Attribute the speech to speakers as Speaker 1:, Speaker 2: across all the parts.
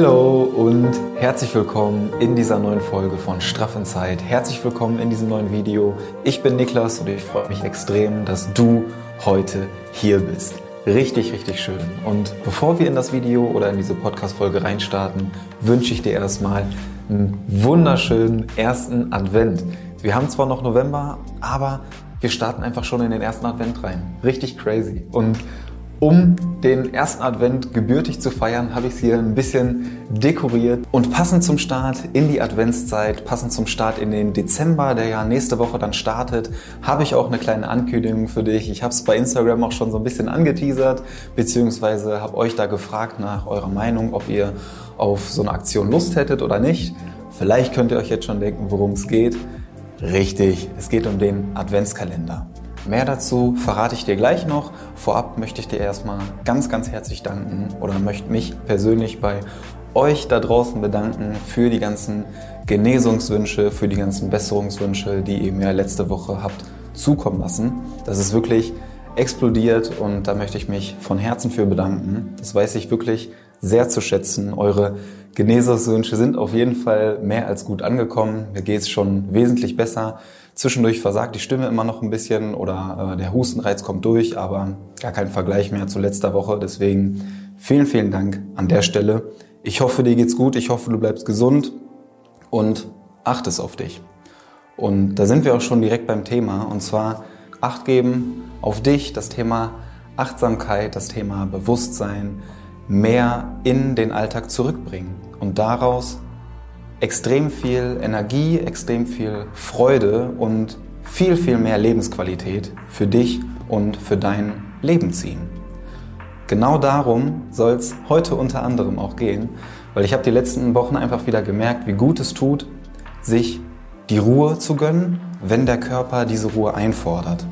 Speaker 1: Hallo und herzlich willkommen in dieser neuen Folge von Straff in Zeit. Herzlich willkommen in diesem neuen Video. Ich bin Niklas und ich freue mich extrem, dass du heute hier bist. Richtig, richtig schön. Und bevor wir in das Video oder in diese Podcast-Folge reinstarten, wünsche ich dir erstmal einen wunderschönen ersten Advent. Wir haben zwar noch November, aber wir starten einfach schon in den ersten Advent rein. Richtig crazy. Und um den ersten Advent gebürtig zu feiern, habe ich es hier ein bisschen dekoriert. Und passend zum Start in die Adventszeit, passend zum Start in den Dezember, der ja nächste Woche dann startet, habe ich auch eine kleine Ankündigung für dich. Ich habe es bei Instagram auch schon so ein bisschen angeteasert, beziehungsweise habe euch da gefragt nach eurer Meinung, ob ihr auf so eine Aktion Lust hättet oder nicht. Vielleicht könnt ihr euch jetzt schon denken, worum es geht. Richtig, es geht um den Adventskalender. Mehr dazu verrate ich dir gleich noch. Vorab möchte ich dir erstmal ganz, ganz herzlich danken oder möchte mich persönlich bei euch da draußen bedanken für die ganzen Genesungswünsche, für die ganzen Besserungswünsche, die ihr mir letzte Woche habt zukommen lassen. Das ist wirklich explodiert und da möchte ich mich von Herzen für bedanken. Das weiß ich wirklich sehr zu schätzen. Eure Genesungswünsche sind auf jeden Fall mehr als gut angekommen. Mir geht es schon wesentlich besser. Zwischendurch versagt die Stimme immer noch ein bisschen oder äh, der Hustenreiz kommt durch, aber gar kein Vergleich mehr zu letzter Woche. Deswegen vielen, vielen Dank an der Stelle. Ich hoffe, dir geht's gut. Ich hoffe, du bleibst gesund und achtest auf dich. Und da sind wir auch schon direkt beim Thema und zwar Acht geben auf dich, das Thema Achtsamkeit, das Thema Bewusstsein mehr in den Alltag zurückbringen und daraus extrem viel Energie, extrem viel Freude und viel, viel mehr Lebensqualität für dich und für dein Leben ziehen. Genau darum soll es heute unter anderem auch gehen, weil ich habe die letzten Wochen einfach wieder gemerkt, wie gut es tut, sich die Ruhe zu gönnen, wenn der Körper diese Ruhe einfordert.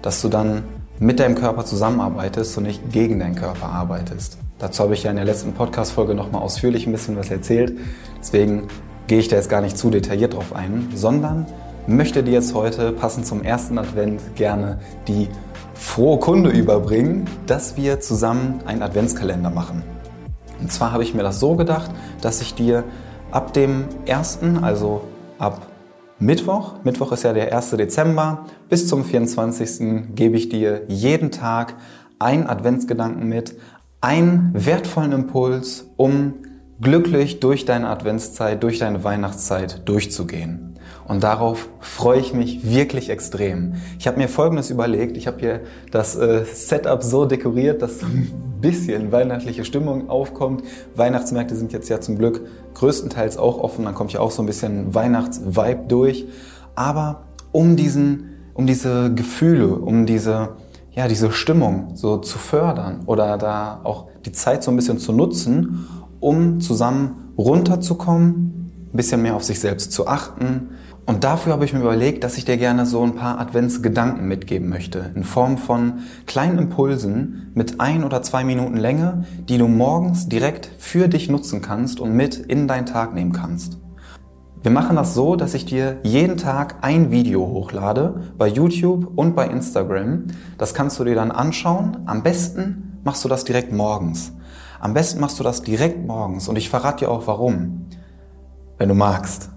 Speaker 1: Dass du dann mit deinem Körper zusammenarbeitest und nicht gegen deinen Körper arbeitest. Dazu habe ich ja in der letzten Podcast-Folge nochmal ausführlich ein bisschen was erzählt. Deswegen gehe ich da jetzt gar nicht zu detailliert drauf ein, sondern möchte dir jetzt heute, passend zum ersten Advent, gerne die frohe Kunde überbringen, dass wir zusammen einen Adventskalender machen. Und zwar habe ich mir das so gedacht, dass ich dir ab dem 1., also ab Mittwoch, Mittwoch ist ja der 1. Dezember, bis zum 24. gebe ich dir jeden Tag einen Adventsgedanken mit, einen wertvollen Impuls, um glücklich durch deine Adventszeit, durch deine Weihnachtszeit durchzugehen. Und darauf freue ich mich wirklich extrem. Ich habe mir Folgendes überlegt. Ich habe hier das äh, Setup so dekoriert, dass ein bisschen weihnachtliche Stimmung aufkommt. Weihnachtsmärkte sind jetzt ja zum Glück größtenteils auch offen. Dann kommt ja auch so ein bisschen Weihnachtsvibe durch. Aber um diesen, um diese Gefühle, um diese ja, diese Stimmung so zu fördern oder da auch die Zeit so ein bisschen zu nutzen, um zusammen runterzukommen, ein bisschen mehr auf sich selbst zu achten. Und dafür habe ich mir überlegt, dass ich dir gerne so ein paar Adventsgedanken mitgeben möchte, in Form von kleinen Impulsen mit ein oder zwei Minuten Länge, die du morgens direkt für dich nutzen kannst und mit in deinen Tag nehmen kannst. Wir machen das so, dass ich dir jeden Tag ein Video hochlade bei YouTube und bei Instagram. Das kannst du dir dann anschauen. Am besten machst du das direkt morgens. Am besten machst du das direkt morgens und ich verrate dir auch warum, wenn du magst.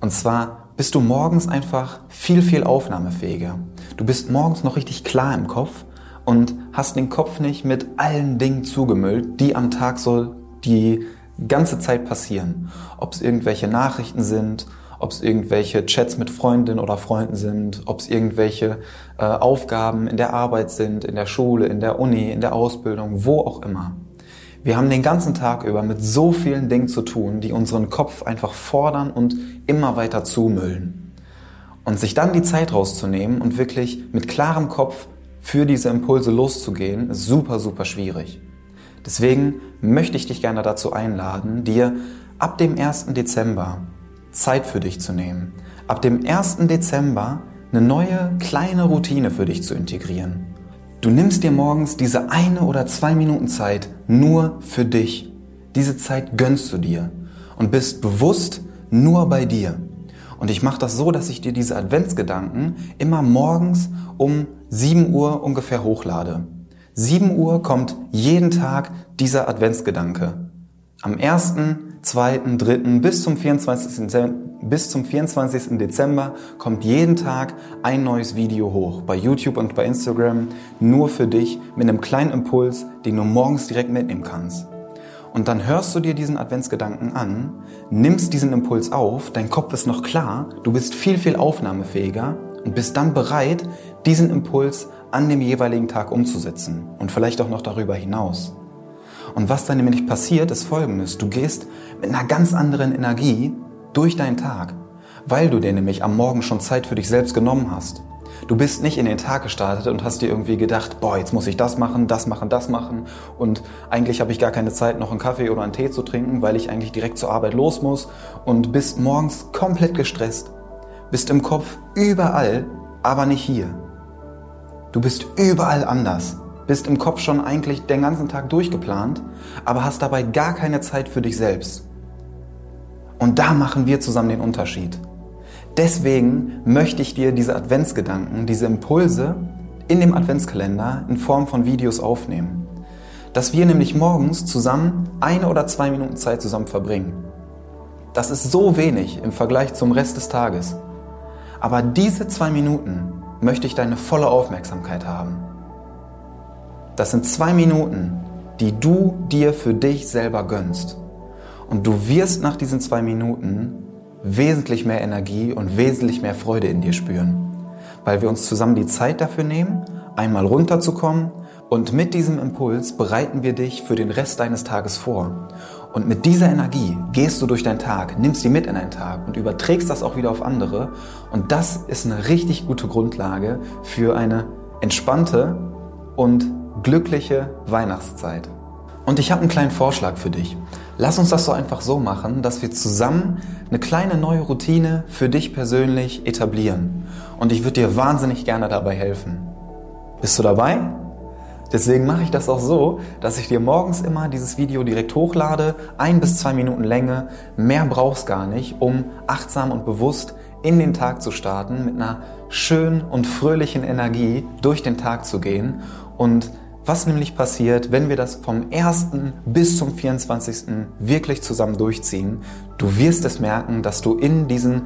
Speaker 1: Und zwar bist du morgens einfach viel, viel aufnahmefähiger. Du bist morgens noch richtig klar im Kopf und hast den Kopf nicht mit allen Dingen zugemüllt, die am Tag so die ganze Zeit passieren. Ob es irgendwelche Nachrichten sind, ob es irgendwelche Chats mit Freundinnen oder Freunden sind, ob es irgendwelche äh, Aufgaben in der Arbeit sind, in der Schule, in der Uni, in der Ausbildung, wo auch immer. Wir haben den ganzen Tag über mit so vielen Dingen zu tun, die unseren Kopf einfach fordern und immer weiter zumüllen. Und sich dann die Zeit rauszunehmen und wirklich mit klarem Kopf für diese Impulse loszugehen, ist super, super schwierig. Deswegen möchte ich dich gerne dazu einladen, dir ab dem 1. Dezember Zeit für dich zu nehmen. Ab dem 1. Dezember eine neue kleine Routine für dich zu integrieren. Du nimmst dir morgens diese eine oder zwei Minuten Zeit nur für dich. Diese Zeit gönnst du dir und bist bewusst nur bei dir. Und ich mache das so, dass ich dir diese Adventsgedanken immer morgens um 7 Uhr ungefähr hochlade. 7 Uhr kommt jeden Tag dieser Adventsgedanke. Am 1., 2., 3. bis zum 24. Bis zum 24. Dezember kommt jeden Tag ein neues Video hoch bei YouTube und bei Instagram nur für dich mit einem kleinen Impuls, den du morgens direkt mitnehmen kannst. Und dann hörst du dir diesen Adventsgedanken an, nimmst diesen Impuls auf, dein Kopf ist noch klar, du bist viel, viel aufnahmefähiger und bist dann bereit, diesen Impuls an dem jeweiligen Tag umzusetzen und vielleicht auch noch darüber hinaus. Und was dann nämlich passiert, ist folgendes. Du gehst mit einer ganz anderen Energie durch deinen Tag, weil du dir nämlich am Morgen schon Zeit für dich selbst genommen hast. Du bist nicht in den Tag gestartet und hast dir irgendwie gedacht, boah, jetzt muss ich das machen, das machen, das machen und eigentlich habe ich gar keine Zeit, noch einen Kaffee oder einen Tee zu trinken, weil ich eigentlich direkt zur Arbeit los muss und bist morgens komplett gestresst, bist im Kopf überall, aber nicht hier. Du bist überall anders, bist im Kopf schon eigentlich den ganzen Tag durchgeplant, aber hast dabei gar keine Zeit für dich selbst. Und da machen wir zusammen den Unterschied. Deswegen möchte ich dir diese Adventsgedanken, diese Impulse in dem Adventskalender in Form von Videos aufnehmen. Dass wir nämlich morgens zusammen eine oder zwei Minuten Zeit zusammen verbringen. Das ist so wenig im Vergleich zum Rest des Tages. Aber diese zwei Minuten möchte ich deine volle Aufmerksamkeit haben. Das sind zwei Minuten, die du dir für dich selber gönnst. Und du wirst nach diesen zwei Minuten wesentlich mehr Energie und wesentlich mehr Freude in dir spüren, weil wir uns zusammen die Zeit dafür nehmen, einmal runterzukommen und mit diesem Impuls bereiten wir dich für den Rest deines Tages vor. Und mit dieser Energie gehst du durch deinen Tag, nimmst sie mit in deinen Tag und überträgst das auch wieder auf andere. Und das ist eine richtig gute Grundlage für eine entspannte und glückliche Weihnachtszeit. Und ich habe einen kleinen Vorschlag für dich. Lass uns das so einfach so machen, dass wir zusammen eine kleine neue Routine für dich persönlich etablieren. Und ich würde dir wahnsinnig gerne dabei helfen. Bist du dabei? Deswegen mache ich das auch so, dass ich dir morgens immer dieses Video direkt hochlade, ein bis zwei Minuten Länge. Mehr brauchst gar nicht, um achtsam und bewusst in den Tag zu starten, mit einer schönen und fröhlichen Energie durch den Tag zu gehen und was nämlich passiert, wenn wir das vom 1. bis zum 24. wirklich zusammen durchziehen. Du wirst es merken, dass du in diesen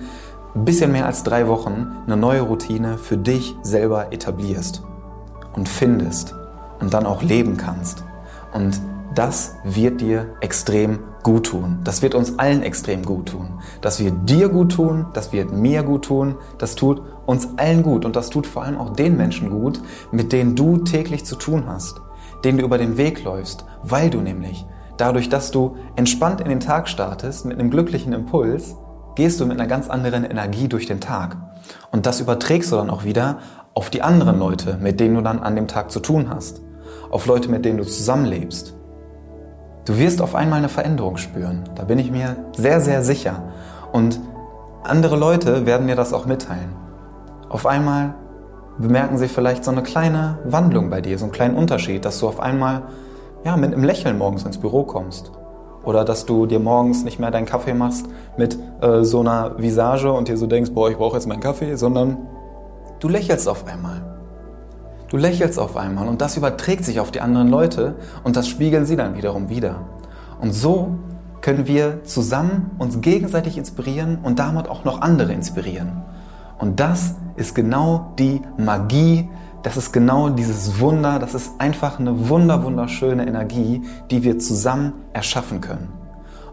Speaker 1: bisschen mehr als drei Wochen eine neue Routine für dich selber etablierst und findest und dann auch leben kannst. Und das wird dir extrem gut tun. Das wird uns allen extrem gut tun. Das wird dir gut tun, das wird mir gut tun, das tut uns allen gut und das tut vor allem auch den Menschen gut, mit denen du täglich zu tun hast, denen du über den Weg läufst, weil du nämlich dadurch, dass du entspannt in den Tag startest mit einem glücklichen Impuls, gehst du mit einer ganz anderen Energie durch den Tag. Und das überträgst du dann auch wieder auf die anderen Leute, mit denen du dann an dem Tag zu tun hast, auf Leute, mit denen du zusammenlebst. Du wirst auf einmal eine Veränderung spüren. Da bin ich mir sehr, sehr sicher. Und andere Leute werden mir das auch mitteilen. Auf einmal bemerken sie vielleicht so eine kleine Wandlung bei dir, so einen kleinen Unterschied, dass du auf einmal ja, mit einem Lächeln morgens ins Büro kommst. Oder dass du dir morgens nicht mehr deinen Kaffee machst mit äh, so einer Visage und dir so denkst, boah, ich brauche jetzt meinen Kaffee, sondern du lächelst auf einmal. Du lächelst auf einmal und das überträgt sich auf die anderen Leute und das spiegeln sie dann wiederum wieder. Und so können wir zusammen uns gegenseitig inspirieren und damit auch noch andere inspirieren. Und das ist genau die Magie, das ist genau dieses Wunder, das ist einfach eine wunder, wunderschöne Energie, die wir zusammen erschaffen können.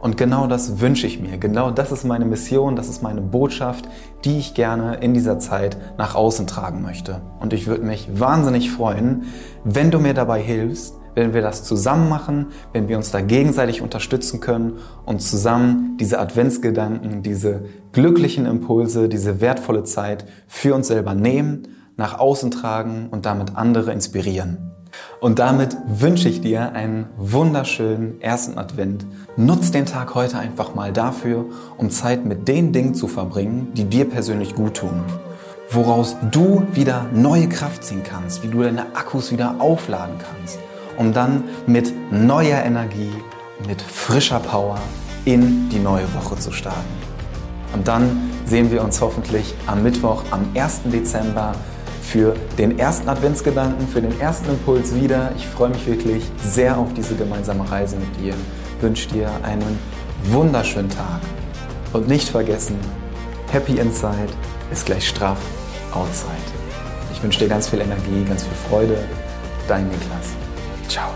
Speaker 1: Und genau das wünsche ich mir. Genau das ist meine Mission, das ist meine Botschaft, die ich gerne in dieser Zeit nach außen tragen möchte. Und ich würde mich wahnsinnig freuen, wenn du mir dabei hilfst, wenn wir das zusammen machen, wenn wir uns da gegenseitig unterstützen können und zusammen diese Adventsgedanken, diese glücklichen Impulse, diese wertvolle Zeit für uns selber nehmen, nach außen tragen und damit andere inspirieren. Und damit wünsche ich dir einen wunderschönen ersten Advent. Nutz den Tag heute einfach mal dafür, um Zeit mit den Dingen zu verbringen, die dir persönlich gut tun. Woraus du wieder neue Kraft ziehen kannst, wie du deine Akkus wieder aufladen kannst, um dann mit neuer Energie, mit frischer Power in die neue Woche zu starten. Und dann sehen wir uns hoffentlich am Mittwoch, am 1. Dezember für den ersten Adventsgedanken, für den ersten Impuls wieder. Ich freue mich wirklich sehr auf diese gemeinsame Reise mit dir. wünsche dir einen wunderschönen Tag. Und nicht vergessen, Happy Inside ist gleich straff Outside. Ich wünsche dir ganz viel Energie, ganz viel Freude. Dein Niklas. Ciao.